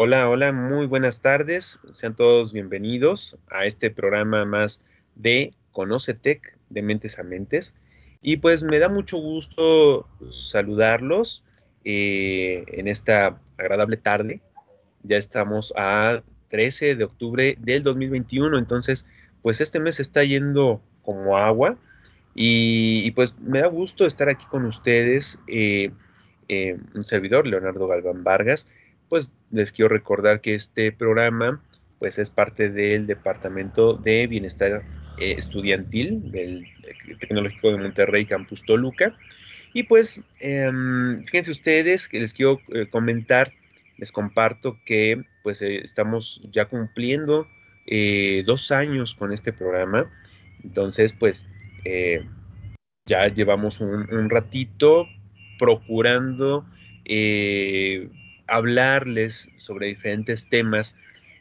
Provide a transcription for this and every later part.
Hola, hola, muy buenas tardes. Sean todos bienvenidos a este programa más de Conoce Tech de Mentes a Mentes. Y pues me da mucho gusto saludarlos eh, en esta agradable tarde. Ya estamos a 13 de octubre del 2021, entonces pues este mes está yendo como agua. Y, pues me da gusto estar aquí con ustedes, eh, eh, un servidor, Leonardo Galván Vargas pues les quiero recordar que este programa pues es parte del Departamento de Bienestar eh, Estudiantil del Tecnológico de Monterrey Campus Toluca. Y pues em, fíjense ustedes que les quiero eh, comentar, les comparto que pues eh, estamos ya cumpliendo dos años con este programa. Entonces pues ya llevamos un, un ratito procurando hablarles sobre diferentes temas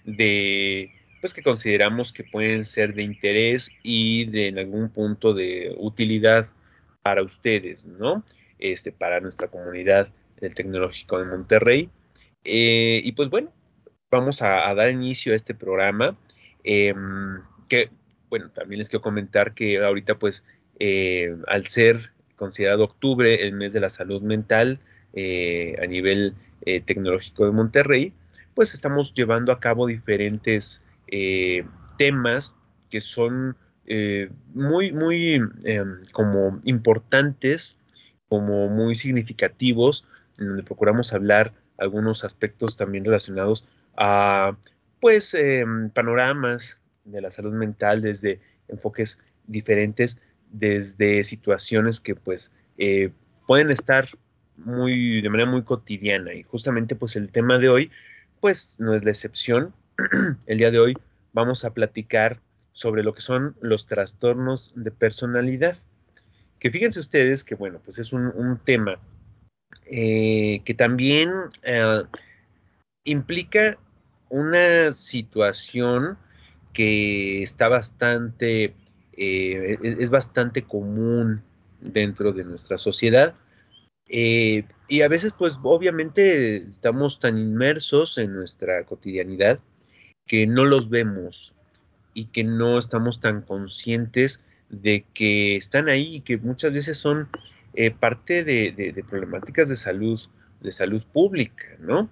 de pues que consideramos que pueden ser de interés y de en algún punto de utilidad para ustedes, ¿no? Este, para nuestra comunidad del Tecnológico de Monterrey. Eh, y pues bueno, vamos a, dar inicio a este programa. Em, que, bueno, también les quiero comentar que ahorita pues eh, al ser considerado octubre el mes de la salud mental eh, a nivel eh, Tecnológico de Monterrey, pues estamos llevando a cabo diferentes eh, temas que son eh, muy, muy em, como importantes, como muy significativos, en donde procuramos hablar algunos aspectos también relacionados a, pues, em, panoramas de la salud mental desde enfoques diferentes, desde situaciones que, pues, pueden estar muy, de manera muy cotidiana. Y justamente pues el tema de hoy, pues no es la excepción. el día de hoy vamos a platicar sobre lo que son los trastornos de personalidad. Que fíjense ustedes que, bueno, pues es un, tema eh, que también eh, implica una situación que está bastante, eh, es bastante común dentro de nuestra sociedad eh, y a veces, pues obviamente estamos tan inmersos en nuestra cotidianidad que no los vemos y que no estamos tan conscientes de que están ahí y que muchas veces son eh, parte de, problemáticas de salud, de salud pública, ¿no?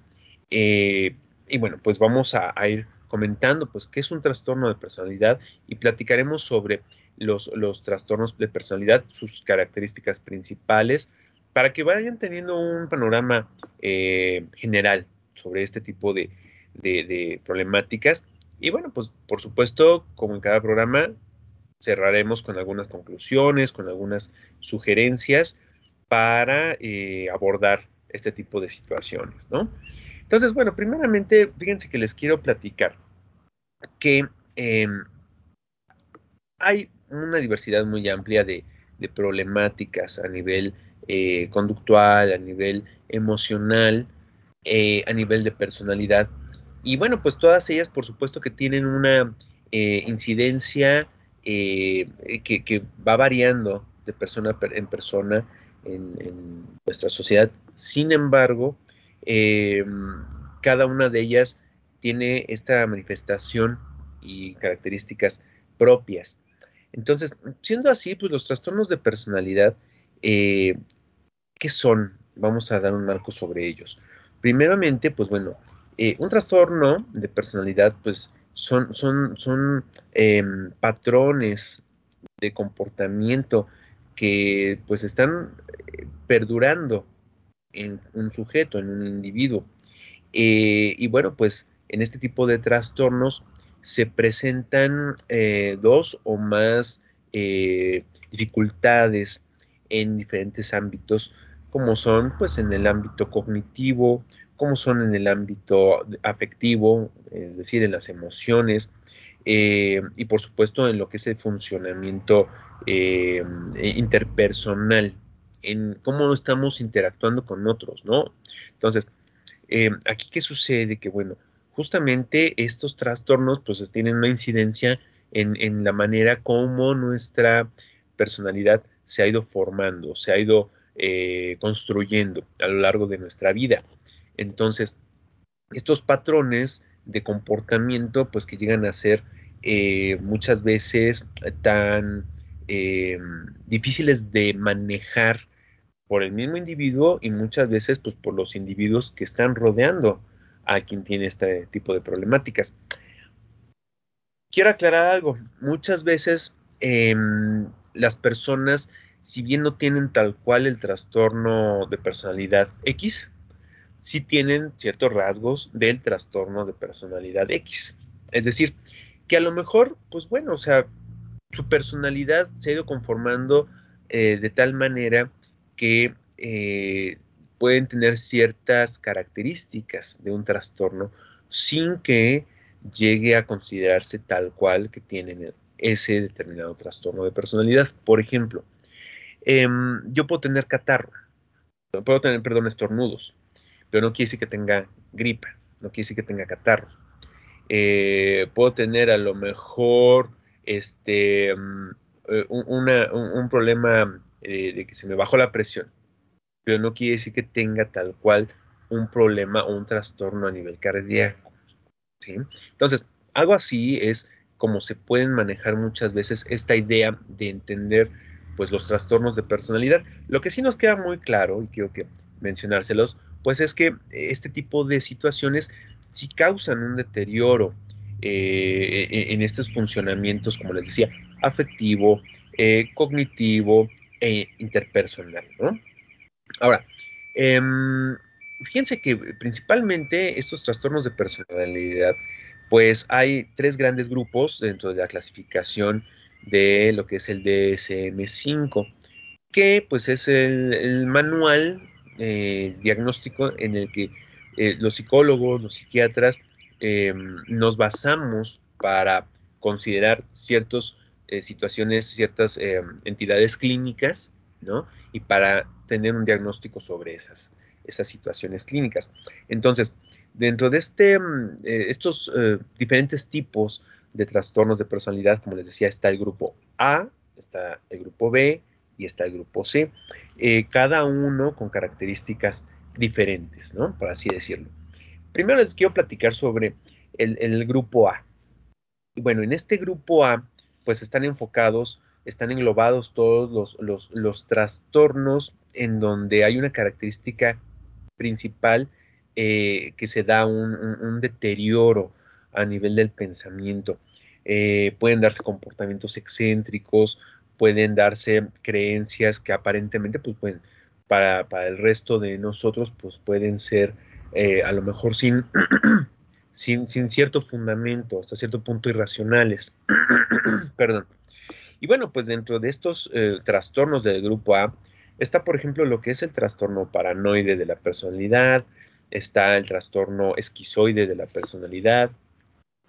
Eh, y bueno, pues vamos a, ir comentando, pues, qué es un trastorno de personalidad y platicaremos sobre los, los trastornos de personalidad, sus características principales, para que vayan teniendo un panorama eh, general sobre este tipo de, problemáticas. Y bueno, pues por supuesto, como en cada programa, cerraremos con algunas conclusiones, con algunas sugerencias para eh, abordar este tipo de situaciones, ¿no? Entonces, bueno, primeramente, fíjense que les quiero platicar que em, hay una diversidad muy amplia de, de problemáticas a nivel eh, conductual, a nivel emocional, eh, a nivel de personalidad. Y bueno, pues todas ellas, por supuesto, que tienen una eh, incidencia que, va variando de persona en persona en, nuestra sociedad. Sin embargo, cada una de ellas tiene esta manifestación y características propias. Entonces, siendo así, pues los trastornos de personalidad ¿Qué son? Vamos a dar un marco sobre ellos. Primeramente, pues bueno, eh, un trastorno de personalidad, pues son, son, son em, patrones de comportamiento que pues están eh, perdurando en un sujeto, en un individuo. Eh, y bueno, pues en este tipo de trastornos se presentan dos o más dificultades en diferentes ámbitos como son pues en el ámbito cognitivo, como son en el ámbito afectivo, es decir, en las emociones, eh, y por supuesto en lo que es el funcionamiento eh, interpersonal, en cómo estamos interactuando con otros, ¿no? Entonces, eh, aquí qué sucede, que bueno, justamente estos trastornos pues tienen una incidencia en, la manera como nuestra personalidad se ha ido formando, se ha ido construyendo a lo largo de nuestra vida. Entonces, estos patrones de comportamiento, pues que llegan a ser eh, muchas veces tan eh, difíciles de manejar por el mismo individuo y muchas veces pues por los individuos que están rodeando a quien tiene este tipo de problemáticas. Quiero aclarar algo, muchas veces em, las personas, si bien no tienen tal cual el trastorno de personalidad X, sí tienen ciertos rasgos del trastorno de personalidad X. Es decir, que a lo mejor, pues bueno, o sea, su personalidad se ha ido conformando eh, de tal manera que eh, pueden tener ciertas características de un trastorno sin que llegue a considerarse tal cual que tienen ese determinado trastorno de personalidad. Por ejemplo, em, yo puedo tener catarro, puedo tener, perdón, estornudos, pero no quiere decir que tenga gripa, no quiere decir que tenga catarro. Eh, puedo tener a lo mejor este, mm, eh, un, problema eh, de que se me bajó la presión, pero no quiere decir que tenga tal cual un problema o un trastorno a nivel cardíaco. Entonces, algo así es como se pueden manejar muchas veces esta idea de entender pues los trastornos de personalidad. Lo que sí nos queda muy claro, y quiero que mencionárselos, pues es que este tipo de situaciones sí causan un deterioro eh, e, en estos funcionamientos, como les decía, afectivo, eh, cognitivo e interpersonal. Ahora, em, fíjense que principalmente estos trastornos de personalidad, pues hay tres grandes grupos dentro de la clasificación de lo que es el DSM5, que pues es el manual eh, diagnóstico en el que eh, los psicólogos, los psiquiatras, eh, nos basamos para considerar ciertas situaciones, ciertas entidades clínicas, ¿no? Y para tener un diagnóstico sobre esas, esas situaciones clínicas. Entonces, dentro de este, estos diferentes tipos de trastornos de personalidad, como les decía, está el grupo A, está el grupo B, y está el grupo C, eh, cada uno con características diferentes, ¿no? Por así decirlo. Primero les quiero platicar sobre el, grupo A. Bueno, en este grupo A, pues están enfocados, están englobados todos los, trastornos en donde hay una característica principal eh, que se da un, deterioro a nivel del pensamiento. Eh, pueden darse comportamientos excéntricos, pueden darse creencias que aparentemente, pues, pueden, para, el resto de nosotros, pues pueden ser eh, a lo mejor sin, sin, sin, cierto fundamento, hasta cierto punto irracionales. Perdón. Y bueno, pues dentro de estos trastornos del grupo A, está, por ejemplo, lo que es el trastorno paranoide de la personalidad, está el trastorno esquizoide de la personalidad,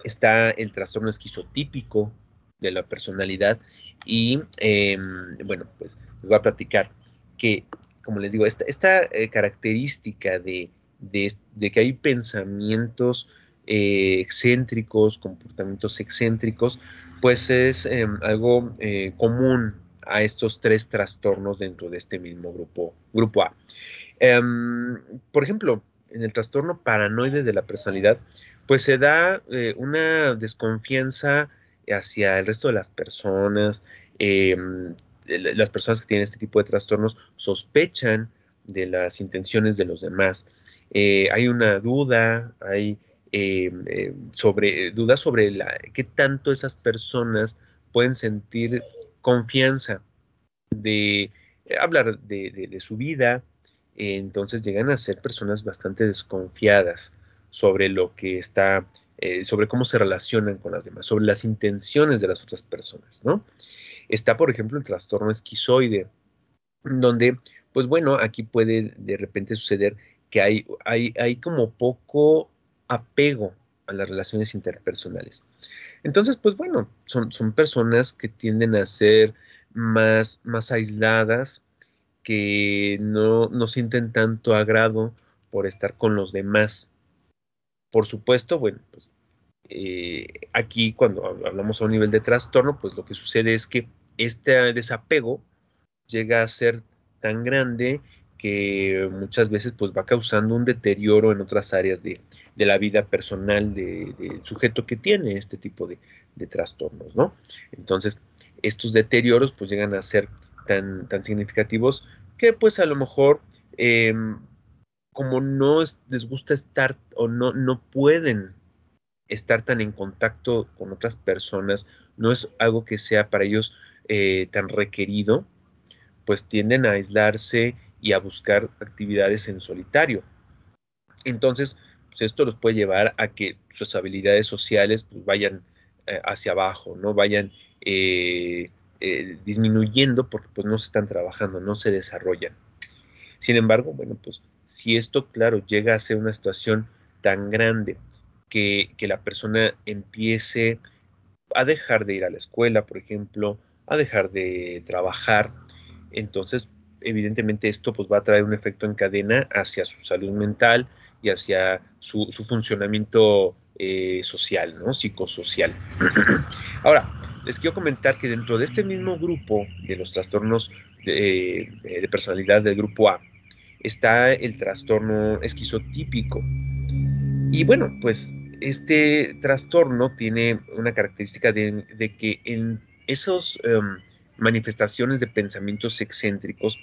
está el trastorno esquizotípico de la personalidad y em, bueno, pues les voy a platicar que, como les digo, esta, eh, característica de, que hay pensamientos eh, excéntricos, comportamientos excéntricos, pues es em, algo eh, común a estos tres trastornos dentro de este mismo grupo, grupo A. Em, por ejemplo, en el trastorno paranoide de la personalidad, pues se da una desconfianza hacia el resto de las personas. Em, las personas que tienen este tipo de trastornos sospechan de las intenciones de los demás. Eh, hay una duda, hay em, em, sobre, duda sobre la, qué tanto esas personas pueden sentir confianza de hablar de, su vida, entonces llegan a ser personas bastante desconfiadas sobre lo que está eh, sobre cómo se relacionan con las demás, sobre las intenciones de las otras personas, ¿no? Está, por ejemplo, el trastorno esquizoide, donde, pues bueno, aquí puede de repente suceder que hay, hay, hay como poco apego a las relaciones interpersonales. Entonces, pues bueno, son, son personas que tienden a ser más, más aisladas, que no, sienten tanto agrado por estar con los demás. Por supuesto, bueno, pues eh, aquí cuando hablamos a un nivel de trastorno, pues lo que sucede es que este desapego llega a ser tan grande que muchas veces pues va causando un deterioro en otras áreas de, la vida personal del sujeto que tiene este tipo de, trastornos, ¿no? Entonces, estos deterioros pues llegan a ser tan, significativos que pues a lo mejor em, como no les gusta estar o no, no pueden estar tan en contacto con otras personas, no es algo que sea para ellos eh, tan requerido, pues tienden a aislarse y a buscar actividades en solitario. Entonces, pues esto los puede llevar a que sus habilidades sociales pues, vayan eh, hacia abajo, no vayan eh, disminuyendo porque pues no se están trabajando, no se desarrollan. Sin embargo, bueno, pues si esto, claro, llega a ser una situación tan grande que, la persona empiece a dejar de ir a la escuela, por ejemplo, a dejar de trabajar, entonces evidentemente esto pues va a traer un efecto en cadena hacia su salud mental y hacia su, funcionamiento eh, social, ¿no? Psicosocial. Ahora, les quiero comentar que dentro de este mismo grupo de los trastornos de, de personalidad del grupo A, está el trastorno esquizotípico. Y bueno, pues este trastorno tiene una característica de, que en esas em, manifestaciones de pensamientos excéntricos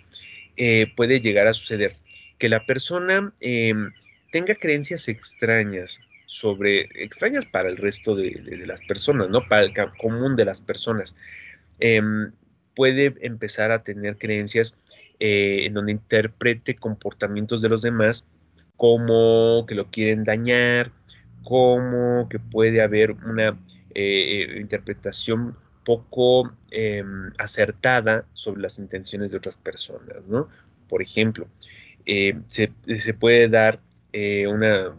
eh, puede llegar a suceder que la persona em, tenga creencias extrañas sobre, extrañas para el resto de, las personas, ¿no? Para el común de las personas. Em, puede empezar a tener creencias eh, en donde interprete comportamientos de los demás como que lo quieren dañar, como que puede haber una eh, eh, interpretación poco em, acertada sobre las intenciones de otras personas, ¿no? Por ejemplo, se, se, puede dar una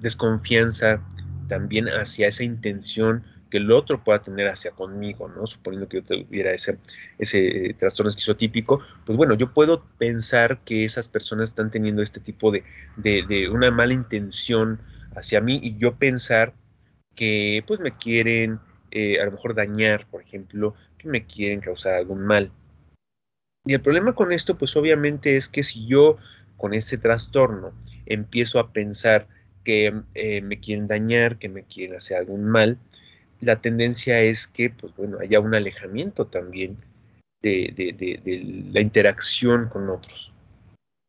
desconfianza también hacia esa intención que el otro pueda tener hacia conmigo, ¿no? Suponiendo que yo tuviera ese, ese eh, trastorno esquizotípico, pues bueno, yo puedo pensar que esas personas están teniendo este tipo de, de, una mala intención hacia mí y yo pensar que pues me quieren eh, a lo mejor dañar, por ejemplo, que me quieren causar algún mal. Y el problema con esto, pues obviamente es que si yo con ese trastorno empiezo a pensar que eh, me quieren dañar, que me quieren hacer algún mal, la tendencia es que, pues bueno, haya un alejamiento también de, la interacción con otros.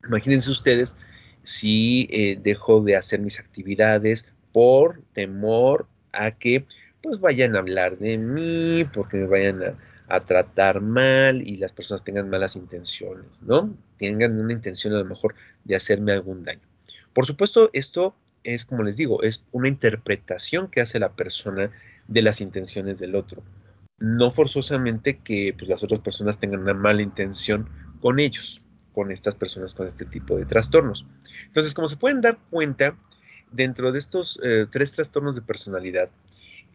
Imagínense ustedes si eh, dejo de hacer mis actividades por temor a que pues vayan a hablar de mí, porque me vayan a, a, tratar mal y las personas tengan malas intenciones, ¿no? Tengan una intención a lo mejor de hacerme algún daño. Por supuesto, esto es, como les digo, es una interpretación que hace la persona de las intenciones del otro. No forzosamente que pues, las otras personas tengan una mala intención con ellos, con estas personas con este tipo de trastornos. Entonces, como se pueden dar cuenta, dentro de estos eh, tres trastornos de personalidad,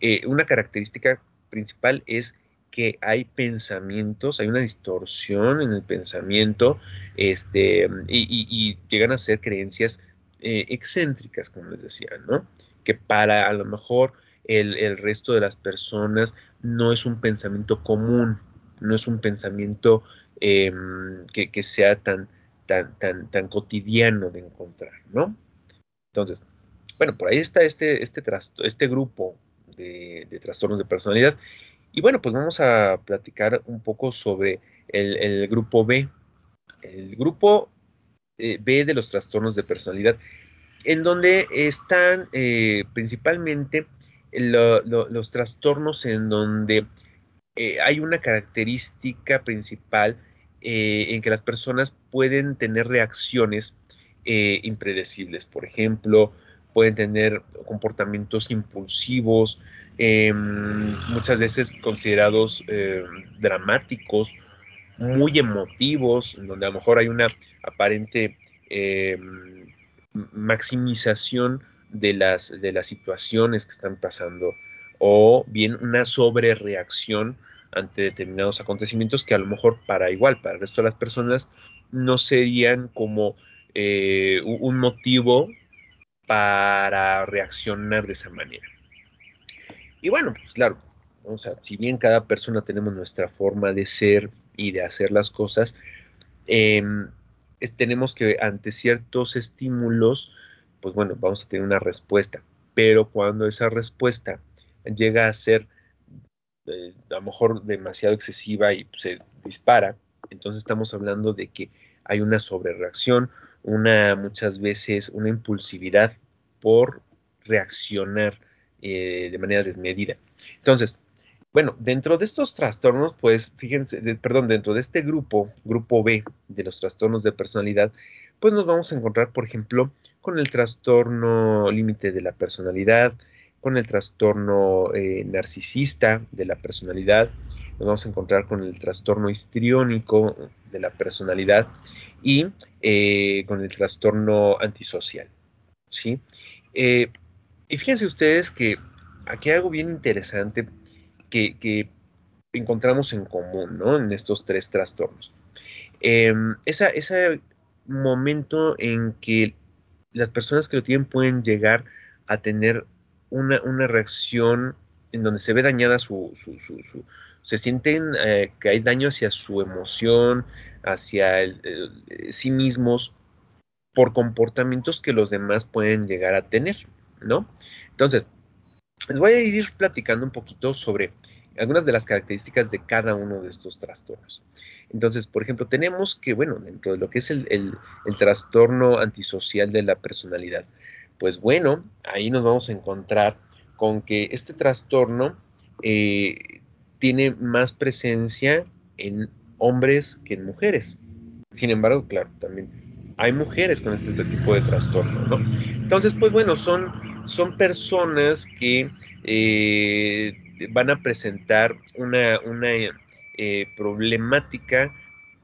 eh, una característica principal es que hay pensamientos, hay una distorsión en el pensamiento, este, y, llegan a ser creencias eh, excéntricas, como les decía, ¿no? Que para a lo mejor el, resto de las personas no es un pensamiento común, no es un pensamiento em, que, sea tan, tan, tan, tan cotidiano de encontrar, ¿no? Entonces, bueno, por ahí está este, este, este grupo de, trastornos de personalidad. Y bueno, pues vamos a platicar un poco sobre el, grupo B. El grupo eh, B de los trastornos de personalidad, en donde están eh, principalmente los trastornos en donde eh, hay una característica principal eh, en que las personas pueden tener reacciones impredecibles. Por ejemplo, pueden tener comportamientos impulsivos, em, muchas veces considerados dramáticos, muy emotivos, en donde a lo mejor hay una aparente em, maximización de las, de las situaciones que están pasando o bien una sobrereacción ante determinados acontecimientos que a lo mejor para igual, para el resto de las personas, no serían como eh, un motivo para reaccionar de esa manera. Y bueno, pues claro, o sea, si bien cada persona tenemos nuestra forma de ser y de hacer las cosas, em, tenemos que ante ciertos estímulos, pues bueno, vamos a tener una respuesta. Pero cuando esa respuesta llega a ser eh, a lo mejor demasiado excesiva y se dispara, entonces estamos hablando de que hay una sobrereacción, una muchas veces una impulsividad por reaccionar eh, de manera desmedida. Entonces, bueno, dentro de estos trastornos, pues fíjense, perdón, dentro de este grupo, grupo B de los trastornos de personalidad, pues nos vamos a encontrar, por ejemplo, con el trastorno límite de la personalidad, con el trastorno eh, narcisista de la personalidad, nos vamos a encontrar con el trastorno histriónico de la personalidad y eh, con el trastorno antisocial. ¿sí? Eh, y fíjense ustedes que aquí hay algo bien interesante que, encontramos en común ¿no? en estos tres trastornos. Em, ese momento en que las personas que lo tienen pueden llegar a tener una, reacción en donde se ve dañada su, su, se sienten eh, que hay daño hacia su emoción, hacia sí mismos, por comportamientos que los demás pueden llegar a tener, ¿no? Entonces, les voy a ir platicando un poquito sobre algunas de las características de cada uno de estos trastornos. Entonces, por ejemplo, tenemos que, bueno, dentro de lo que es el, trastorno antisocial de la personalidad, pues bueno, ahí nos vamos a encontrar con que este trastorno eh, tiene más presencia en hombres que en mujeres. Sin embargo, claro, también hay mujeres con este tipo de trastorno, ¿no? Entonces, pues bueno, son, son personas que eh, van a presentar una, eh, problemática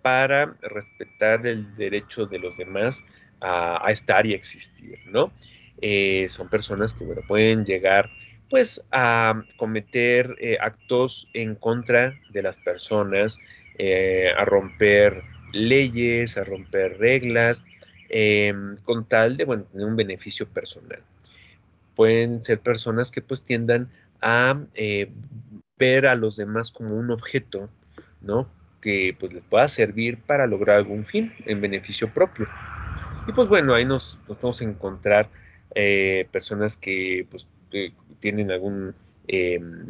para respetar el derecho de los demás a, estar y existir, ¿no? Eh, son personas que, bueno, pueden llegar pues a cometer actos en contra de las personas, a romper leyes, a romper reglas, con tal de bueno, tener un beneficio personal. Pueden ser personas que pues tiendan a eh, ver a los demás como un objeto, ¿no? Que pues les pueda servir para lograr algún fin en beneficio propio. Y pues bueno, ahí nos, a encontrar eh, personas que pues eh, tienen algún em,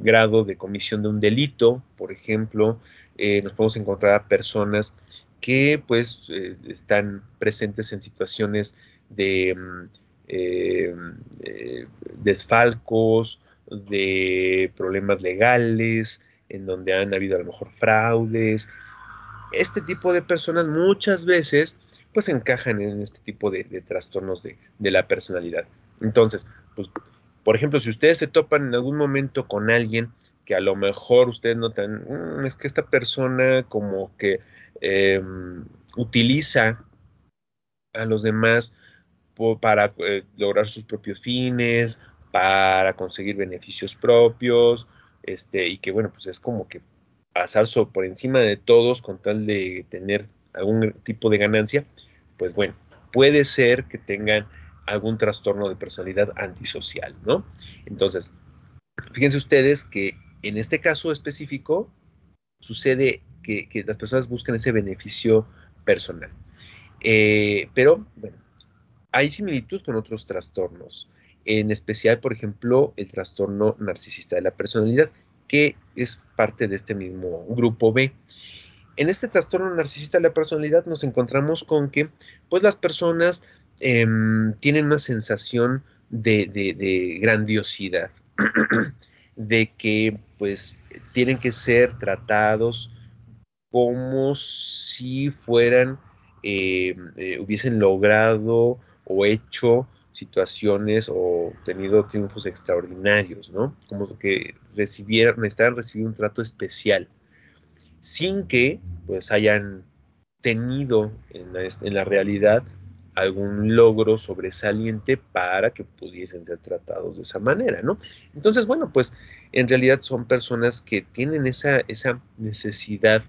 grado de comisión de un delito, por ejemplo, eh, nos podemos encontrar a personas que pues eh, están presentes en situaciones de mm, desfalcos, de problemas legales, en donde han habido a lo mejor fraudes. Este tipo de personas muchas veces pues encajan en este tipo de, trastornos de, de, la personalidad. Entonces, pues, por ejemplo, si ustedes se topan en algún momento con alguien que a lo mejor ustedes notan, mm, es que esta persona como que em, utiliza a los demás para eh, lograr sus propios fines, para conseguir beneficios propios, este, y que bueno, pues es como que pasar por encima de todos con tal de tener algún tipo de ganancia, pues bueno, puede ser que tengan algún trastorno de personalidad antisocial, ¿no? Entonces, fíjense ustedes que en este caso específico, sucede que, las personas buscan ese beneficio personal. Eh, pero, bueno, hay similitud con otros trastornos, en especial, por ejemplo, el trastorno narcisista de la personalidad, que es parte de este mismo grupo B. En este trastorno narcisista de la personalidad nos encontramos con que, pues, las personas em, tienen una sensación de grandiosidad. de que pues tienen que ser tratados como si fueran, eh, eh, hubiesen logrado o hecho situaciones o tenido triunfos extraordinarios, ¿no? Como que recibieran, necesitaran recibir un trato especial, sin que pues hayan tenido en la, realidad algún logro sobresaliente para que pudiesen ser tratados de esa manera, ¿no? Entonces, bueno, pues en realidad son personas que tienen esa, esa necesidad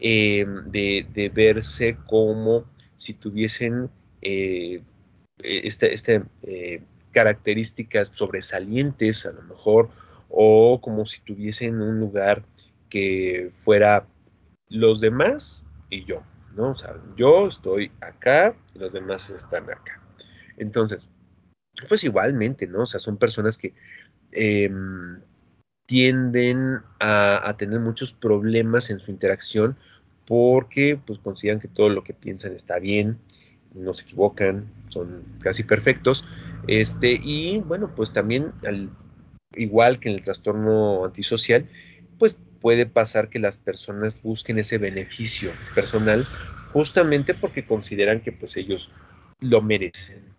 eh, de, verse como si tuviesen eh, este, este eh, características sobresalientes a lo mejor, o como si tuviesen un lugar que fuera los demás y yo, ¿no? O sea, yo estoy acá y los demás están acá. Entonces, pues igualmente, ¿no? O sea, son personas que em, tienden a, tener muchos problemas en su interacción porque pues consideran que todo lo que piensan está bien, no se equivocan, son casi perfectos. Este, y bueno, pues también al igual que en el trastorno antisocial, pues puede pasar que las personas busquen ese beneficio personal justamente porque consideran que pues ellos lo merecen.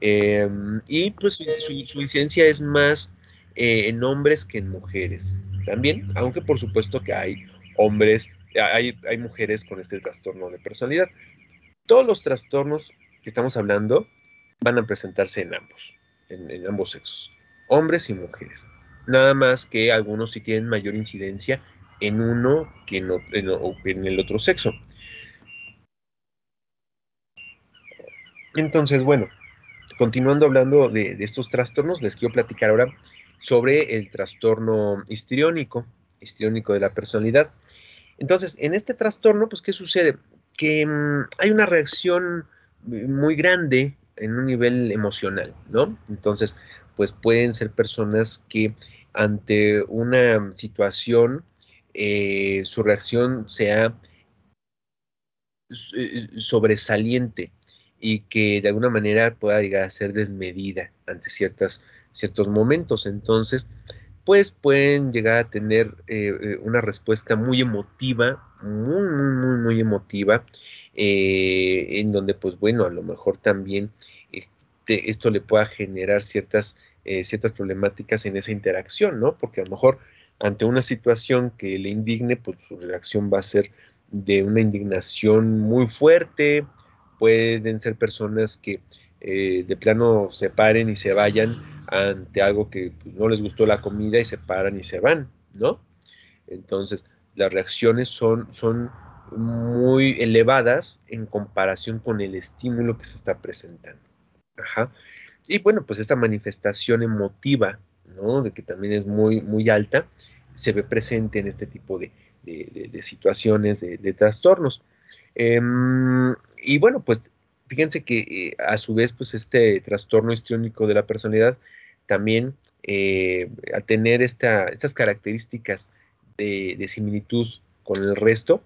Em, y pues su, incidencia es más eh, en hombres que en mujeres. También, aunque por supuesto que hay hombres, hay, hay mujeres con este trastorno de personalidad. Todos los trastornos que estamos hablando van a presentarse en ambos, en ambos sexos, hombres y mujeres. Nada más que algunos sí tienen mayor incidencia en uno que en, el otro sexo. Entonces, bueno, continuando hablando de, estos trastornos, les quiero platicar ahora sobre el trastorno histriónico, histriónico de la personalidad. Entonces, en este trastorno, pues, ¿qué sucede? Que mm, hay una reacción muy grande en un nivel emocional, ¿no? Entonces, pues pueden ser personas que ante una situación eh, su reacción sea eh, sobresaliente y que de alguna manera pueda llegar a ser desmedida ante ciertas, ciertos momentos. Entonces, pues pueden llegar a tener eh, una respuesta muy emotiva, muy, muy, muy, muy emotiva, en donde, pues bueno, a lo mejor también esto le pueda generar ciertas eh, ciertas problemáticas en esa interacción, ¿no? Porque a lo mejor ante una situación que le indigne, pues su reacción va a ser de una indignación muy fuerte, pueden ser personas que eh, de plano se paren y se vayan ante algo que no les gustó la comida y se paran y se van, ¿no? Entonces, las reacciones son, son muy elevadas en comparación con el estímulo que se está presentando. Ajá. Y bueno, pues esta manifestación emotiva, ¿no? De que también es muy, muy alta, se ve presente en este tipo de, situaciones, de, trastornos. Em, y bueno, pues fíjense que eh, a su vez, pues este trastorno histriónico de la personalidad también, eh, al tener esta, estas características de, similitud con el resto,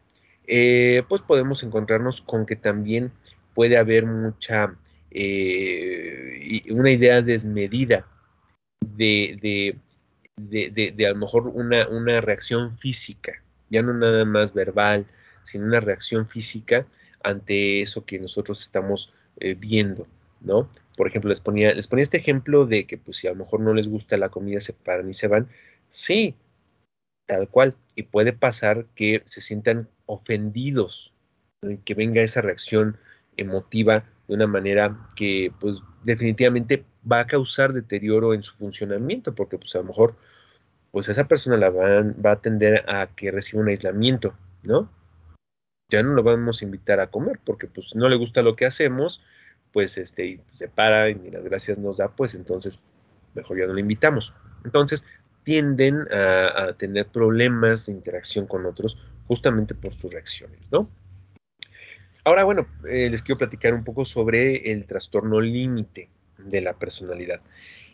eh, pues podemos encontrarnos con que también puede haber mucha una idea desmedida de, de, a lo mejor una, una, reacción física, ya no nada más verbal, sino una reacción física ante eso que nosotros estamos eh, viendo, ¿no? Por ejemplo, les ponía, les ponía este ejemplo de que pues si a lo mejor no les gusta la comida, se paran y se van. Sí, tal cual. Y puede pasar que se sientan ofendidos, que venga esa reacción emotiva de una manera que pues definitivamente va a causar deterioro en su funcionamiento, porque pues a lo mejor pues esa persona la va, va a tender a que reciba un aislamiento, ¿no? Ya no lo vamos a invitar a comer porque pues no le gusta lo que hacemos, pues este, y se para y ni las gracias nos da, pues entonces mejor ya no lo invitamos. Entonces tienden a, tener problemas de interacción con otros justamente por sus reacciones, ¿no? Ahora, bueno, eh, les quiero platicar un poco sobre el trastorno límite de la personalidad.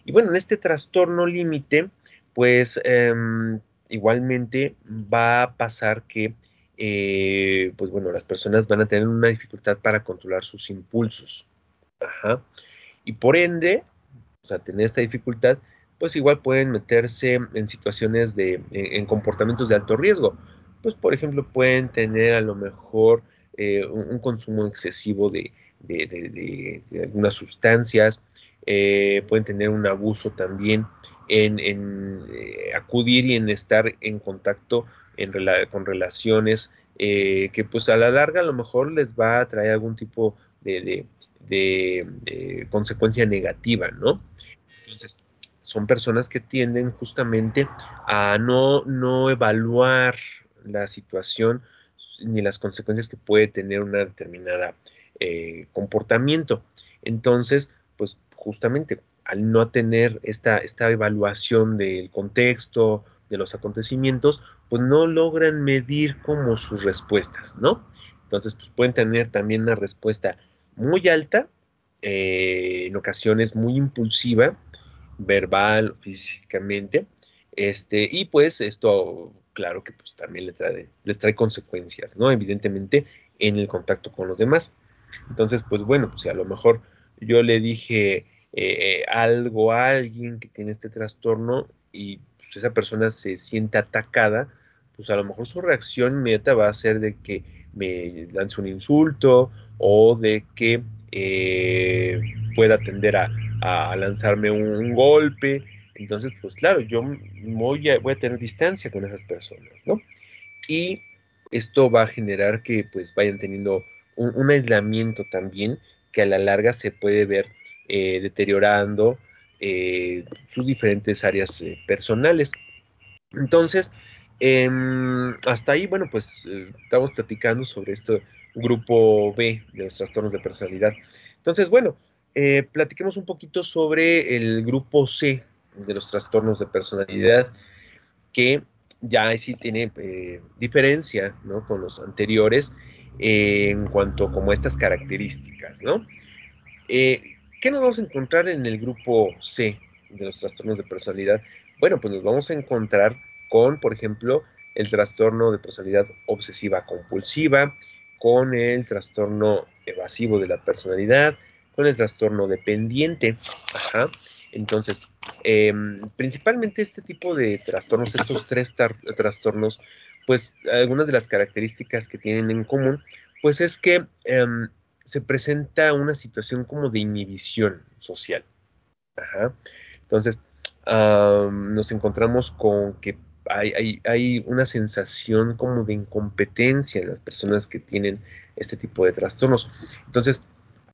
Y bueno, en este trastorno límite, pues em, igualmente va a pasar que, eh, pues bueno, las personas van a tener una dificultad para controlar sus impulsos. Ajá. Y por ende, o sea, tener esta dificultad, pues igual pueden meterse en situaciones de, en comportamientos de alto riesgo. Pues, por ejemplo, pueden tener a lo mejor eh, un, consumo excesivo de, algunas sustancias, eh, pueden tener un abuso también en, acudir y en estar en contacto con relaciones que pues a la larga a lo mejor les va a traer algún tipo de, de, consecuencia negativa, ¿no? Entonces, son personas que tienden justamente a no, no evaluar la situación ni las consecuencias que puede tener una determinada eh, comportamiento. Entonces, pues justamente al no tener esta, esta evaluación del contexto, de los acontecimientos, pues no logran medir como sus respuestas, ¿no? Entonces, pues pueden tener también una respuesta muy alta, eh, en ocasiones muy impulsiva, verbal, físicamente, este, y pues esto, claro que pues también les trae, les trae consecuencias, ¿no? Evidentemente en el contacto con los demás. Entonces, pues bueno, pues si a lo mejor yo le dije eh, algo a alguien que tiene este trastorno y pues, esa persona se siente atacada, pues a lo mejor su reacción inmediata va a ser de que me lance un insulto o de que eh, pueda tender a, lanzarme un, golpe. Entonces, pues claro, yo voy a, tener distancia con esas personas, ¿no? Y esto va a generar que pues vayan teniendo un, aislamiento también que a la larga se puede ver eh, deteriorando eh, sus diferentes áreas personales. Entonces, em, hasta ahí, bueno, pues estamos platicando sobre este grupo B de los trastornos de personalidad. Entonces, bueno, platiquemos un poquito sobre el grupo C de los trastornos de personalidad, que ya sí tiene diferencia ¿no? con los anteriores en cuanto como estas características, ¿no? Eh, ¿Qué nos vamos a encontrar en el grupo C de los trastornos de personalidad? Bueno, pues nos vamos a encontrar con, por ejemplo, el trastorno de personalidad obsesiva compulsiva, con el trastorno evasivo de la personalidad, con el trastorno dependiente. Entonces, em, principalmente este tipo de trastornos, estos tres trastornos, pues algunas de las características que tienen en común, pues es que em, se presenta una situación como de inhibición social. Entonces, nos encontramos con que hay, hay, una sensación como de incompetencia en las personas que tienen este tipo de trastornos. Entonces,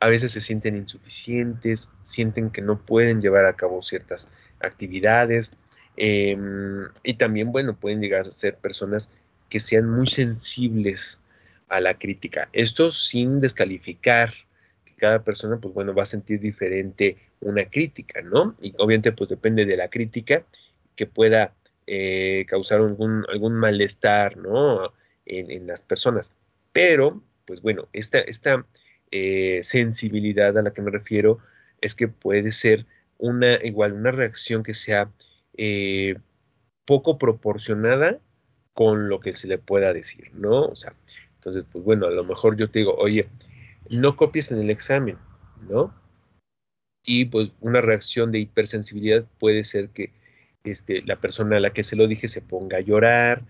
a veces se sienten insuficientes, sienten que no pueden llevar a cabo ciertas actividades em, y también, bueno, pueden llegar a ser personas que sean muy sensibles a la crítica. Esto sin descalificar que cada persona, pues bueno, va a sentir diferente una crítica, ¿no? Y obviamente, pues depende de la crítica que pueda eh, causar algún, algún malestar, ¿no? En, las personas. Pero, pues bueno, esta, esta eh, sensibilidad a la que me refiero es que puede ser una, igual, una reacción que sea eh, poco proporcionada con lo que se le pueda decir, ¿no? O sea, entonces, pues bueno, a lo mejor yo te digo, oye, no copies en el examen, ¿no? Y pues una reacción de hipersensibilidad puede ser que este, la persona a la que se lo dije se ponga a llorar,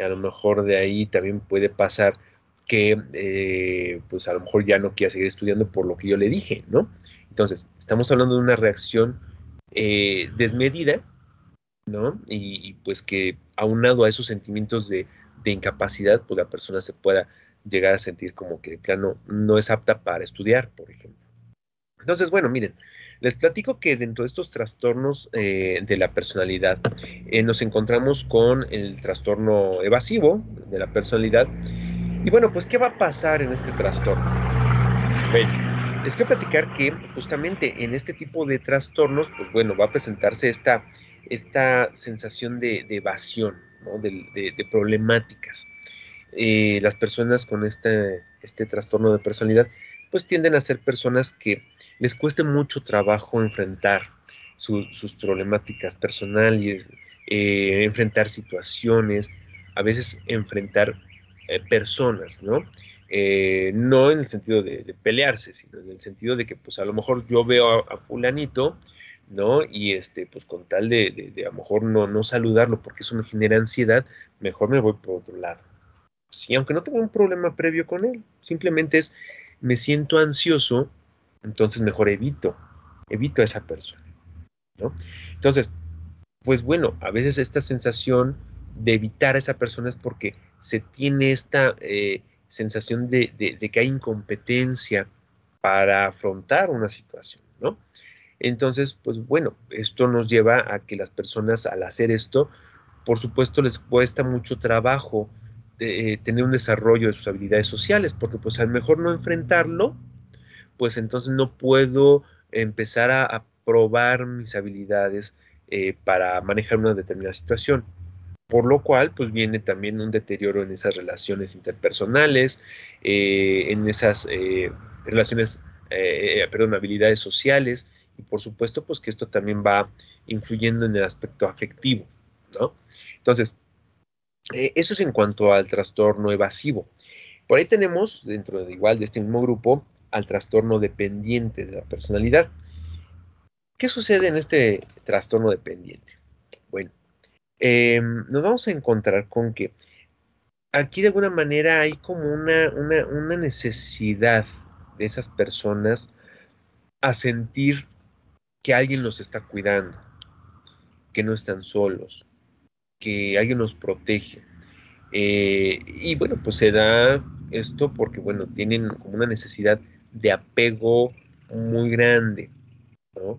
a lo mejor de ahí también puede pasar que eh, pues a lo mejor ya no quiera seguir estudiando por lo que yo le dije, ¿no? Entonces, estamos hablando de una reacción eh, desmedida ¿no? Y, pues que aunado a esos sentimientos de, incapacidad, pues la persona se pueda llegar a sentir como que plano no es apta para estudiar, por ejemplo. Entonces, bueno, miren, les platico que dentro de estos trastornos eh, de la personalidad eh, nos encontramos con el trastorno evasivo de la personalidad. Y bueno, pues, ¿qué va a pasar en este trastorno? Bueno, les quiero platicar que justamente en este tipo de trastornos, pues bueno, va a presentarse esta esta sensación de, evasión, de, problemáticas. Eh, las personas con este, este trastorno de personalidad, pues tienden a ser personas que les cueste mucho trabajo enfrentar sus problemáticas personales, eh, enfrentar situaciones, a veces enfrentar eh, personas, ¿no? no en el sentido de, pelearse, sino en el sentido de que, pues a lo mejor yo veo a fulanito ¿no? Y este, pues con tal de, de, a lo mejor no, no saludarlo porque eso me genera ansiedad, mejor me voy por otro lado. Sí, aunque no tengo un problema previo con él, simplemente es, me siento ansioso, entonces mejor evito, evito a esa persona, ¿no? Entonces, pues bueno, a veces esta sensación de evitar a esa persona es porque se tiene esta eh, sensación de, de, que hay incompetencia para afrontar una situación, ¿no? Entonces, pues bueno, esto nos lleva a que las personas al hacer esto, por supuesto, les cuesta mucho trabajo eh, tener un desarrollo de sus habilidades sociales, porque pues al mejor no enfrentarlo, pues entonces no puedo empezar a, probar mis habilidades eh, para manejar una determinada situación. Por lo cual, pues viene también un deterioro en esas relaciones interpersonales, eh, en esas relaciones, perdón, habilidades sociales, y por supuesto, pues que esto también va influyendo en el aspecto afectivo, ¿no? Entonces, eh, eso es en cuanto al trastorno evasivo. Por ahí tenemos, dentro de igual de este mismo grupo, al trastorno dependiente de la personalidad. ¿Qué sucede en este trastorno dependiente? Bueno, em, nos vamos a encontrar con que aquí de alguna manera hay como una, una, necesidad de esas personas a sentir que alguien los está cuidando, que no están solos, que alguien nos protege. Eh, y bueno, pues se da esto porque, bueno, tienen como una necesidad de apego muy grande, ¿no?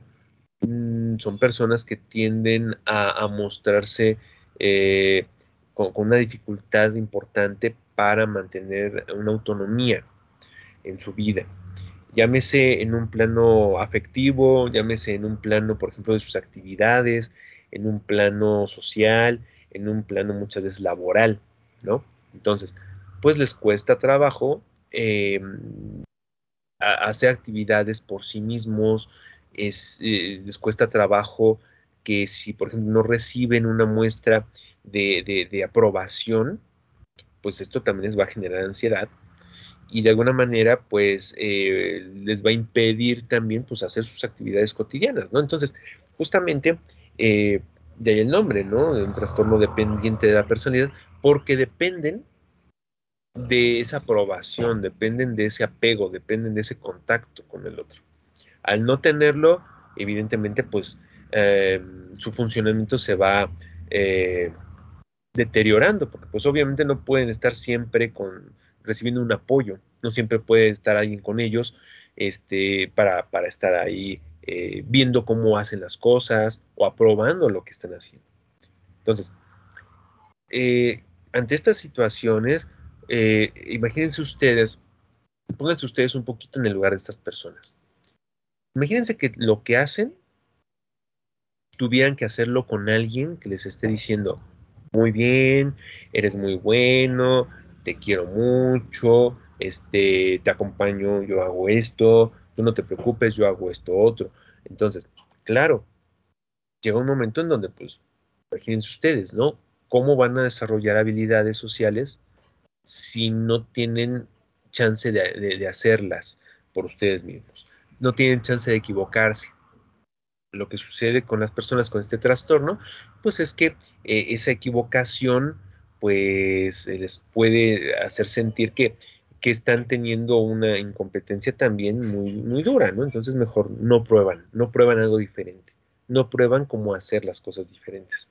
Mm, son personas que tienden a, mostrarse eh, con, una dificultad importante para mantener una autonomía en su vida. Llámese en un plano afectivo, llámese en un plano, por ejemplo, de sus actividades, en un plano social, en un plano muchas veces laboral, ¿no? Entonces, pues les cuesta trabajo hacer actividades por sí mismos, es, eh, les cuesta trabajo que si, por ejemplo, no reciben una muestra de, aprobación, pues esto también les va a generar ansiedad y de alguna manera pues eh, les va a impedir también pues hacer sus actividades cotidianas, ¿no? Entonces, justamente eh, de ahí el nombre, ¿no? De un trastorno dependiente de la personalidad, porque dependen de esa aprobación, dependen de ese apego, dependen de ese contacto con el otro. Al no tenerlo, evidentemente, pues eh, su funcionamiento se va eh, deteriorando, porque pues obviamente no pueden estar siempre con, recibiendo un apoyo, no siempre puede estar alguien con ellos este, para, para estar ahí eh, viendo cómo hacen las cosas o aprobando lo que están haciendo. Entonces, eh, ante estas situaciones, eh, imagínense ustedes, pónganse ustedes un poquito en el lugar de estas personas. Imagínense que lo que hacen tuvieran que hacerlo con alguien que les esté diciendo, muy bien, eres muy bueno, te quiero mucho, este, te acompaño, yo hago esto, no te preocupes, yo hago esto otro. Entonces, claro, llega un momento en donde, pues, imagínense ustedes, ¿no? ¿Cómo van a desarrollar habilidades sociales si no tienen chance de, hacerlas por ustedes mismos? No tienen chance de equivocarse. Lo que sucede con las personas con este trastorno, pues es que eh, esa equivocación, pues, les puede hacer sentir que que están teniendo una incompetencia también muy, muy dura, ¿no? Entonces mejor no prueban, no prueban algo diferente, no prueban cómo hacer las cosas diferentes.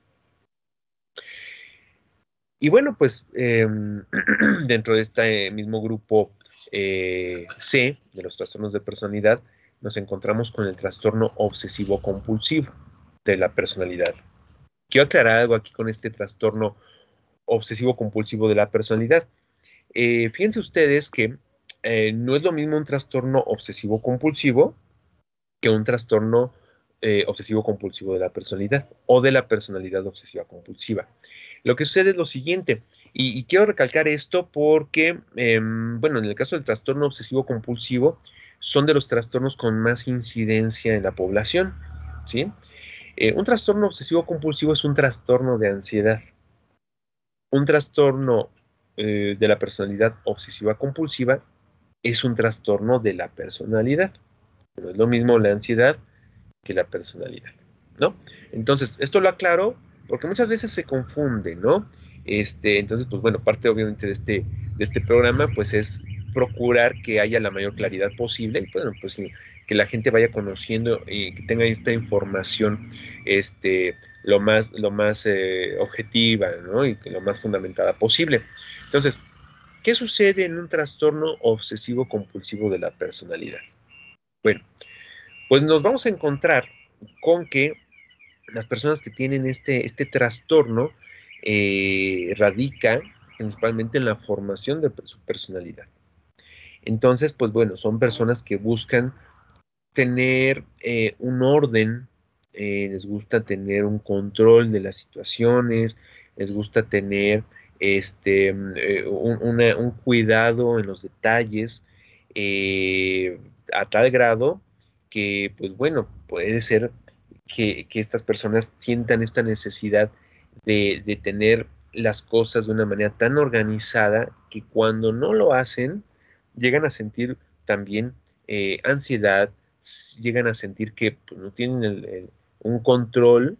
Y bueno, pues em, dentro de este mismo grupo eh, C de los trastornos de personalidad, nos encontramos con el trastorno obsesivo compulsivo de la personalidad. Quiero aclarar algo aquí con este trastorno obsesivo compulsivo de la personalidad. Eh, fíjense ustedes que eh, no es lo mismo un trastorno obsesivo compulsivo que un trastorno eh, obsesivo compulsivo de la personalidad o de la personalidad obsesiva compulsiva. Lo que sucede es lo siguiente, y, quiero recalcar esto porque, em, bueno, en el caso del trastorno obsesivo compulsivo, son de los trastornos con más incidencia en la población, ¿sí? un trastorno obsesivo compulsivo es un trastorno de ansiedad. Un trastorno eh, de la personalidad obsesiva compulsiva es un trastorno de la personalidad. No es lo mismo la ansiedad que la personalidad, ¿no? Entonces, esto lo aclaro porque muchas veces se confunde, ¿no? Este, entonces, pues bueno, parte obviamente de este, de este programa, pues es procurar que haya la mayor claridad posible y bueno, pues que la gente vaya conociendo y que tenga esta información este, lo más, lo más eh, objetiva ¿no? y lo más fundamentada posible. Entonces, ¿qué sucede en un trastorno obsesivo compulsivo de la personalidad? Bueno, pues nos vamos a encontrar con que las personas que tienen este, este trastorno eh, radica principalmente en la formación de su personalidad. Entonces, pues bueno, son personas que buscan tener eh, un orden, eh, les gusta tener un control de las situaciones, les gusta tener este, eh, un, cuidado en los detalles a tal grado que, pues bueno, puede ser que, estas personas sientan esta necesidad de, tener las cosas de una manera tan organizada que cuando no lo hacen, llegan a sentir también eh, ansiedad, llegan a sentir que pues, no tienen un control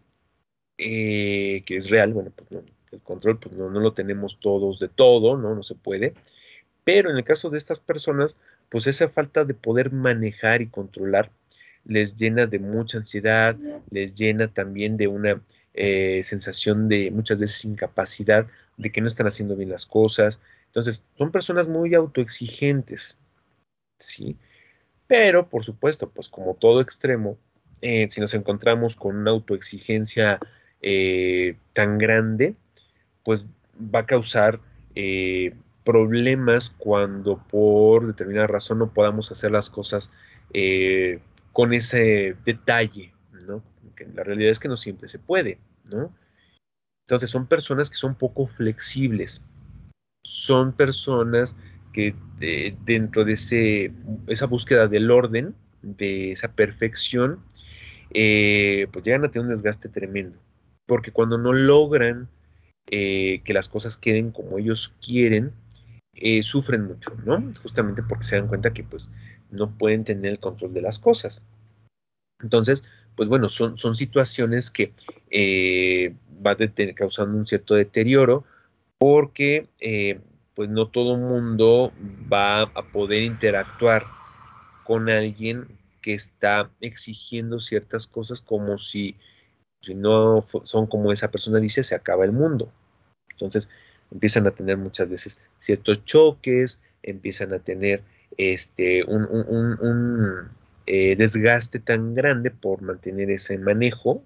eh, que es real, bueno, pues el control pues no, lo tenemos todos de todo, ¿no? No se puede. Pero en el caso de estas personas, pues esa falta de poder manejar y controlar les llena de mucha ansiedad, les llena también de una eh, sensación de muchas veces incapacidad, de que no están haciendo bien las cosas. Entonces, son personas muy autoexigentes, ¿sí? Pero, por supuesto, pues como todo extremo, eh, si nos encontramos con una autoexigencia eh, tan grande, pues va a causar problemas cuando por determinada razón no podamos hacer las cosas con ese detalle, ¿no? La realidad es que no siempre se puede, ¿no? Entonces son personas que son poco flexibles, son personas que eh, dentro de ese, esa búsqueda del orden, de esa perfección, eh, pues llegan a tener un desgaste tremendo, porque cuando no logran eh, que las cosas queden como ellos quieren, sufren mucho, ¿no? Justamente porque se dan cuenta que pues no pueden tener el control de las cosas. Entonces, pues bueno, son, son situaciones que eh, van causando un cierto deterioro porque eh, pues no todo mundo va a poder interactuar con alguien que está exigiendo ciertas cosas como si, si no son como esa persona dice, se acaba el mundo. Entonces empiezan a tener muchas veces ciertos choques, empiezan a tener este, un, eh, desgaste tan grande por mantener ese manejo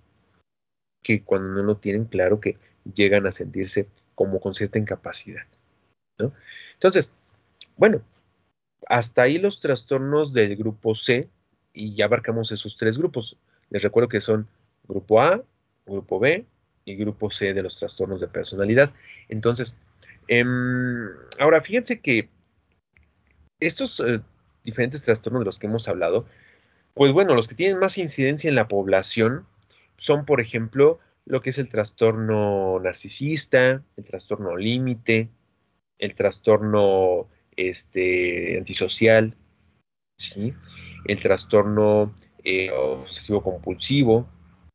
que cuando no lo tienen claro que llegan a sentirse como con cierta incapacidad. Entonces, bueno, hasta ahí los trastornos del grupo C y ya abarcamos esos tres grupos. Les recuerdo que son grupo A, grupo B y grupo C de los trastornos de personalidad. Entonces, em, ahora fíjense que estos eh, diferentes trastornos de los que hemos hablado, pues bueno, los que tienen más incidencia en la población son, por ejemplo, lo que es el trastorno narcisista, el trastorno límite, el trastorno este, antisocial, ¿sí? el trastorno eh, obsesivo compulsivo,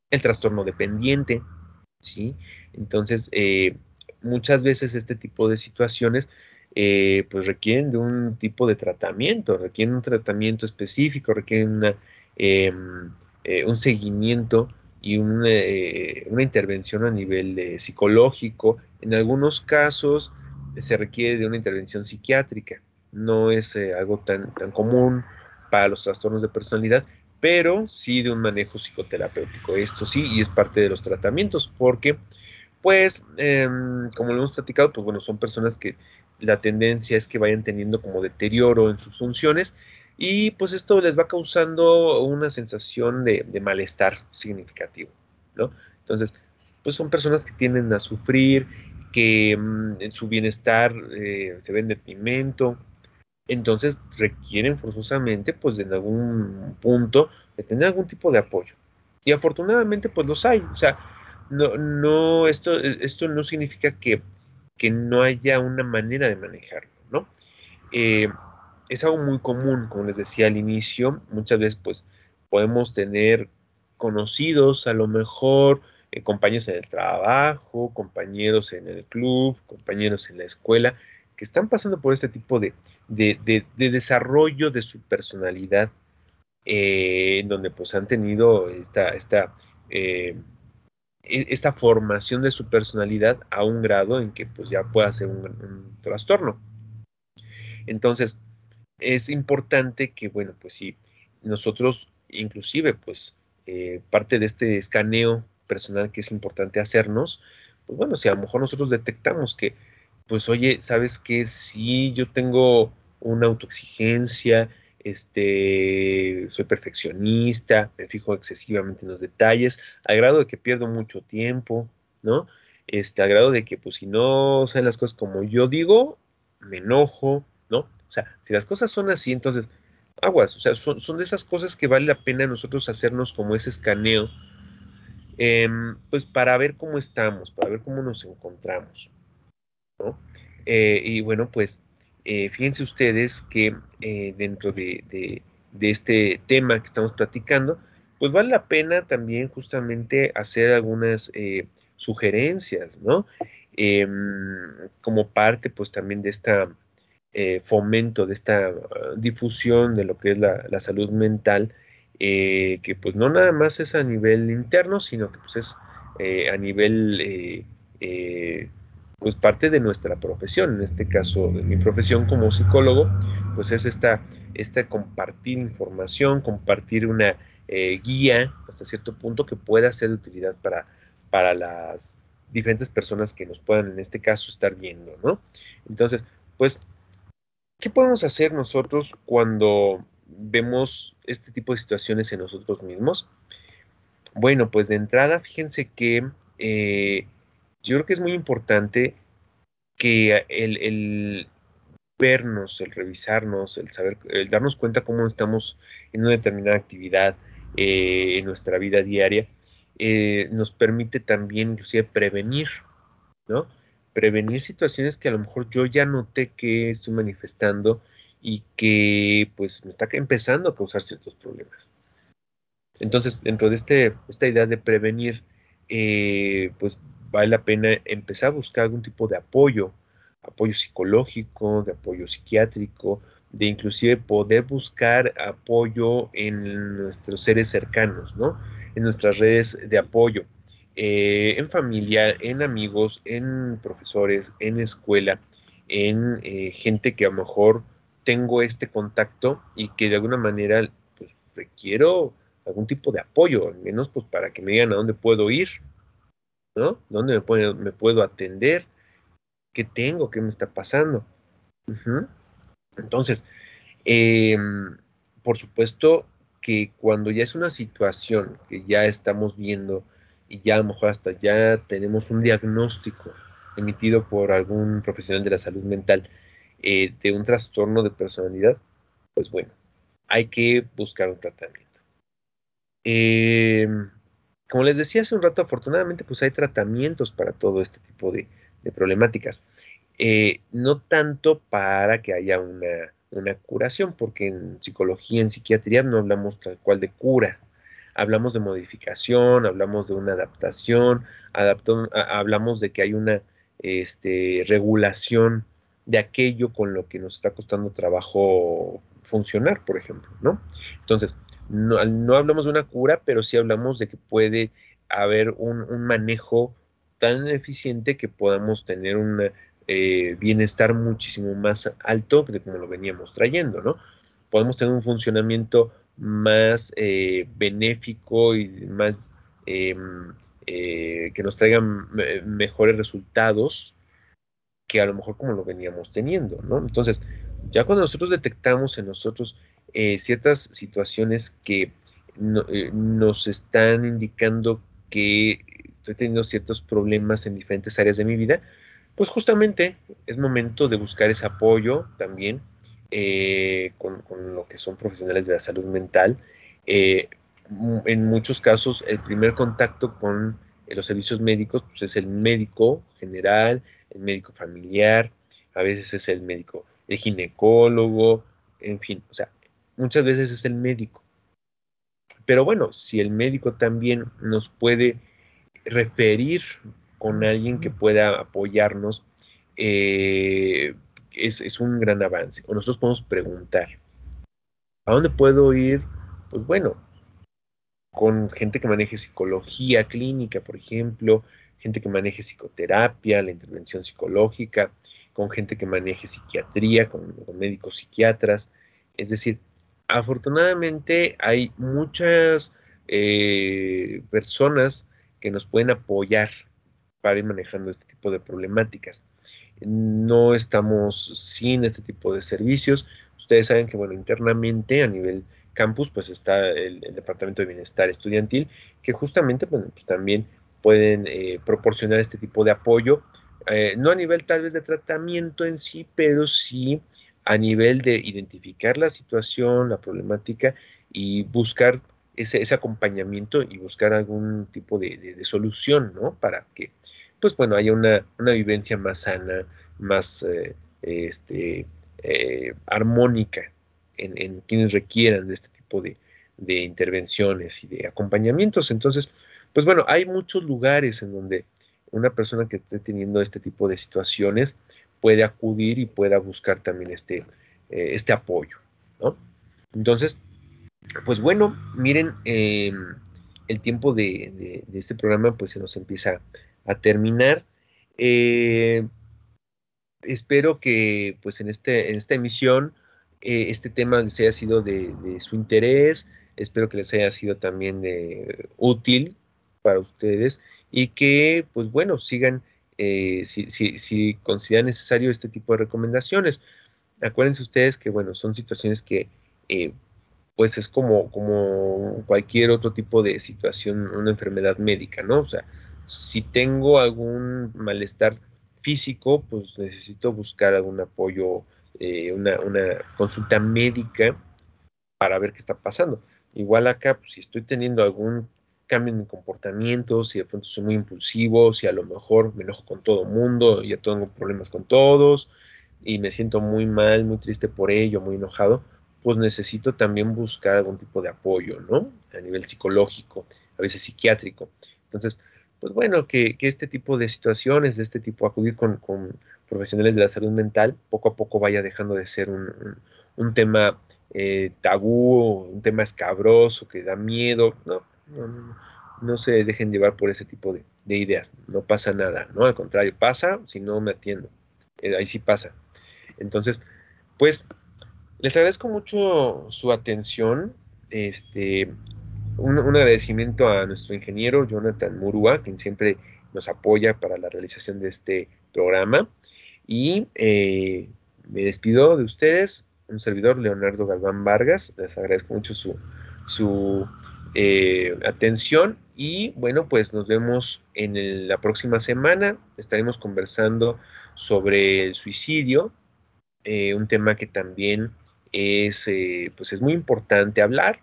el trastorno dependiente, ¿sí? Entonces, eh, muchas veces este tipo de situaciones eh, pues requieren de un tipo de tratamiento, requieren un tratamiento específico, requieren em, eh, un seguimiento y una, eh, una, intervención a nivel psicológico. En algunos casos se requiere de una intervención psiquiátrica. No es algo tan, tan común para los trastornos de personalidad, pero sí de un manejo psicoterapéutico. Esto sí, y es parte de los tratamientos, porque, pues, em, como lo hemos platicado, pues bueno, son personas que la tendencia es que vayan teniendo como deterioro en sus funciones y pues esto les va causando una sensación de, malestar significativo, ¿no? Entonces, pues son personas que tienden a sufrir, que mm, en su bienestar eh, se ven deprimento, entonces requieren forzosamente, pues en algún punto, de tener algún tipo de apoyo. Y afortunadamente, pues los hay. O sea, no, no, esto, esto no significa que que no haya una manera de manejarlo, ¿no? Eh, es algo muy común, como les decía al inicio, muchas veces pues podemos tener conocidos a lo mejor, eh, compañeros en el trabajo, compañeros en el club, compañeros en la escuela, que están pasando por este tipo de, desarrollo de su personalidad, eh, en donde pues han tenido esta, esta esta formación de su personalidad a un grado en que pues ya pueda ser un, trastorno. Entonces, es importante que, bueno, pues si nosotros, inclusive, pues, eh, parte de este escaneo personal que es importante hacernos, pues bueno, si a lo mejor nosotros detectamos que, pues, oye, ¿sabes qué? Si yo tengo una autoexigencia, este, soy perfeccionista, me fijo excesivamente en los detalles, al grado de que pierdo mucho tiempo, ¿no? Este, al grado de que, pues, si no salen las cosas como yo digo, me enojo, ¿no? O sea, si las cosas son así, entonces, aguas, o sea, son, de esas cosas que vale la pena nosotros hacernos como ese escaneo, em, pues para ver cómo estamos, para ver cómo nos encontramos, ¿no? Eh, y bueno, pues eh, fíjense ustedes que eh, dentro de, este tema que estamos platicando, pues vale la pena también justamente hacer algunas sugerencias, ¿no? Em, como parte pues también de esta fomento, de esta ah, difusión de lo que es la, salud mental, que pues no nada más es a nivel interno, sino que pues es a nivel pues parte de nuestra profesión, en este caso de mi profesión como psicólogo, pues es esta, esta compartir información, compartir una eh, guía hasta cierto punto que pueda ser de utilidad para, para las diferentes personas que nos puedan en este caso estar viendo, ¿no? Entonces, pues, ¿qué podemos hacer nosotros cuando vemos este tipo de situaciones en nosotros mismos? Bueno, pues de entrada, fíjense que eh, yo creo que es muy importante que el, vernos, el revisarnos, el saber, el darnos cuenta cómo estamos en una determinada actividad eh, en nuestra vida diaria, eh, nos permite también inclusive prevenir, ¿no? Prevenir situaciones que a lo mejor yo ya noté que estoy manifestando y que pues me está empezando a causar ciertos problemas. Entonces, dentro de este, esta idea de prevenir, eh, pues vale la pena empezar a buscar algún tipo de apoyo, apoyo psicológico, de apoyo psiquiátrico, de inclusive poder buscar apoyo en nuestros seres cercanos, ¿no? En nuestras redes de apoyo, eh, en familia, en amigos, en profesores, en escuela, en eh, gente que a lo mejor tengo este contacto y que de alguna manera pues, requiero algún tipo de apoyo, al menos pues para que me digan a dónde puedo ir, ¿Dónde me puedo, atender? ¿Qué tengo? ¿Qué me está pasando? Entonces, em, por supuesto que cuando ya es una situación que ya estamos viendo y ya a lo mejor hasta ya tenemos un diagnóstico emitido por algún profesional de la salud mental eh, de un trastorno de personalidad, pues bueno, hay que buscar un tratamiento. Eh, como les decía hace un rato, afortunadamente pues hay tratamientos para todo este tipo de, problemáticas. Eh, no tanto para que haya una, curación, porque en psicología, en psiquiatría no hablamos tal cual de cura, hablamos de modificación, hablamos de una adaptación, hablamos de que hay una este, regulación de aquello con lo que nos está costando trabajo funcionar, por ejemplo, ¿no? Entonces, no, hablamos de una cura, pero sí hablamos de que puede haber un, manejo tan eficiente que podamos tener un eh, bienestar muchísimo más alto de como lo veníamos trayendo, ¿no? Podemos tener un funcionamiento más eh, benéfico y más em, eh, que nos traigan mejores resultados que a lo mejor como lo veníamos teniendo, ¿no? Entonces, ya cuando nosotros detectamos en nosotros eh, ciertas situaciones que eh, nos están indicando que estoy teniendo ciertos problemas en diferentes áreas de mi vida, pues justamente es momento de buscar ese apoyo también eh, con, lo que son profesionales de la salud mental. en muchos casos, el primer contacto con los servicios médicos pues es el médico general, el médico familiar, a veces es el médico, el ginecólogo, en fin, o sea, muchas veces es el médico. Pero bueno, si el médico también nos puede referir con alguien que pueda apoyarnos, eh, es, un gran avance. O nosotros podemos preguntar, ¿a dónde puedo ir? Pues bueno, con gente que maneje psicología clínica, por ejemplo, gente que maneje psicoterapia, la intervención psicológica, con gente que maneje psiquiatría, con médicos psiquiatras. Es decir, afortunadamente hay muchas eh, personas que nos pueden apoyar para ir manejando este tipo de problemáticas. No estamos sin este tipo de servicios. Ustedes saben que, bueno, internamente a nivel campus, pues está el, Departamento de Bienestar Estudiantil, que justamente pues, también pueden eh, proporcionar este tipo de apoyo, eh, no a nivel tal vez de tratamiento en sí, pero sí a nivel de identificar la situación, la problemática y buscar ese, acompañamiento y buscar algún tipo de, solución, ¿no? Para que, pues bueno, haya una, vivencia más sana, más eh, este, armónica en, quienes requieran de este tipo de, intervenciones y de acompañamientos. Entonces, pues bueno, hay muchos lugares en donde una persona que esté teniendo este tipo de situaciones puede acudir y pueda buscar también este, eh, este apoyo, ¿no? Entonces, pues bueno, miren, em, el tiempo de, este programa pues se nos empieza a terminar. Eh, espero que pues en, este, en esta emisión eh, este tema les haya sido de, su interés, espero que les haya sido también de, útil para ustedes y que, pues bueno, sigan, eh, si, si, si, consideran necesario este tipo de recomendaciones. Acuérdense ustedes que, bueno, son situaciones que, eh, pues es como, como cualquier otro tipo de situación, una enfermedad médica, ¿no? O sea, si tengo algún malestar físico, pues necesito buscar algún apoyo eh, una, consulta médica para ver qué está pasando. Igual acá, pues, si estoy teniendo algún cambio en mi comportamiento, si de pronto soy muy impulsivo, si a lo mejor me enojo con todo el mundo, ya tengo problemas con todos y me siento muy mal, muy triste por ello, muy enojado, pues necesito también buscar algún tipo de apoyo, ¿no? A nivel psicológico, a veces psiquiátrico. Entonces, pues bueno, que, este tipo de situaciones, de este tipo, acudir con, profesionales de la salud mental, poco a poco vaya dejando de ser un, tema eh, tabú, un tema escabroso, que da miedo, no, no, se dejen llevar por ese tipo de, ideas, no pasa nada, ¿no? Al contrario, pasa si no me atiendo, eh, ahí sí pasa. Entonces, pues, les agradezco mucho su atención, este, un, agradecimiento a nuestro ingeniero Jonathan Murúa, quien siempre nos apoya para la realización de este programa. Y eh, me despido de ustedes, un servidor Leonardo Galván Vargas. Les agradezco mucho su, eh, atención y bueno, pues nos vemos en la próxima semana. Estaremos conversando sobre el suicidio, eh, un tema que también es, pues es muy importante hablar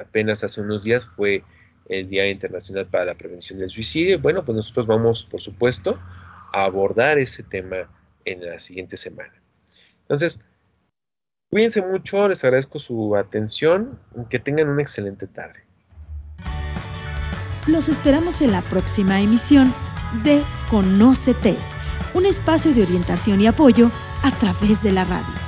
apenas hace unos días fue el Día Internacional para la Prevención del Suicidio. Bueno, pues nosotros vamos, por supuesto, a abordar ese tema en la siguiente semana. Entonces, cuídense mucho, les agradezco su atención, que tengan una excelente tarde. Los esperamos en la próxima emisión de Conócete, un espacio de orientación y apoyo a través de la radio.